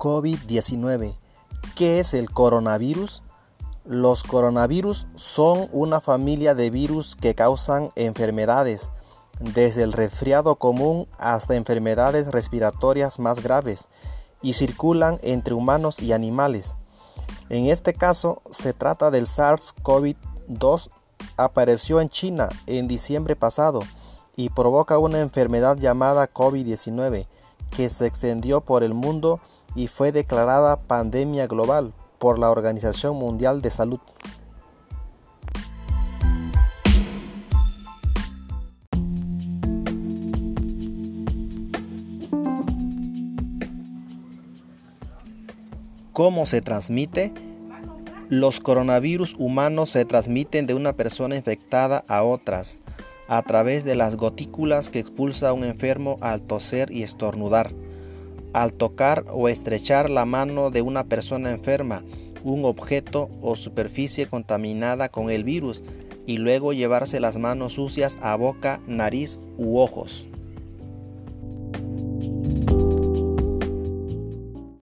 COVID-19. ¿Qué es el coronavirus? Los coronavirus son una familia de virus que causan enfermedades, desde el resfriado común hasta enfermedades respiratorias más graves, y circulan entre humanos y animales. En este caso, se trata del SARS-CoV-2, apareció en China en diciembre pasado y provoca una enfermedad llamada COVID-19 que se extendió por el mundo y fue declarada pandemia global por la Organización Mundial de Salud. ¿Cómo se transmite? Los coronavirus humanos se transmiten de una persona infectada a otras a través de las gotículas que expulsa un enfermo al toser y estornudar al tocar o estrechar la mano de una persona enferma, un objeto o superficie contaminada con el virus y luego llevarse las manos sucias a boca, nariz u ojos.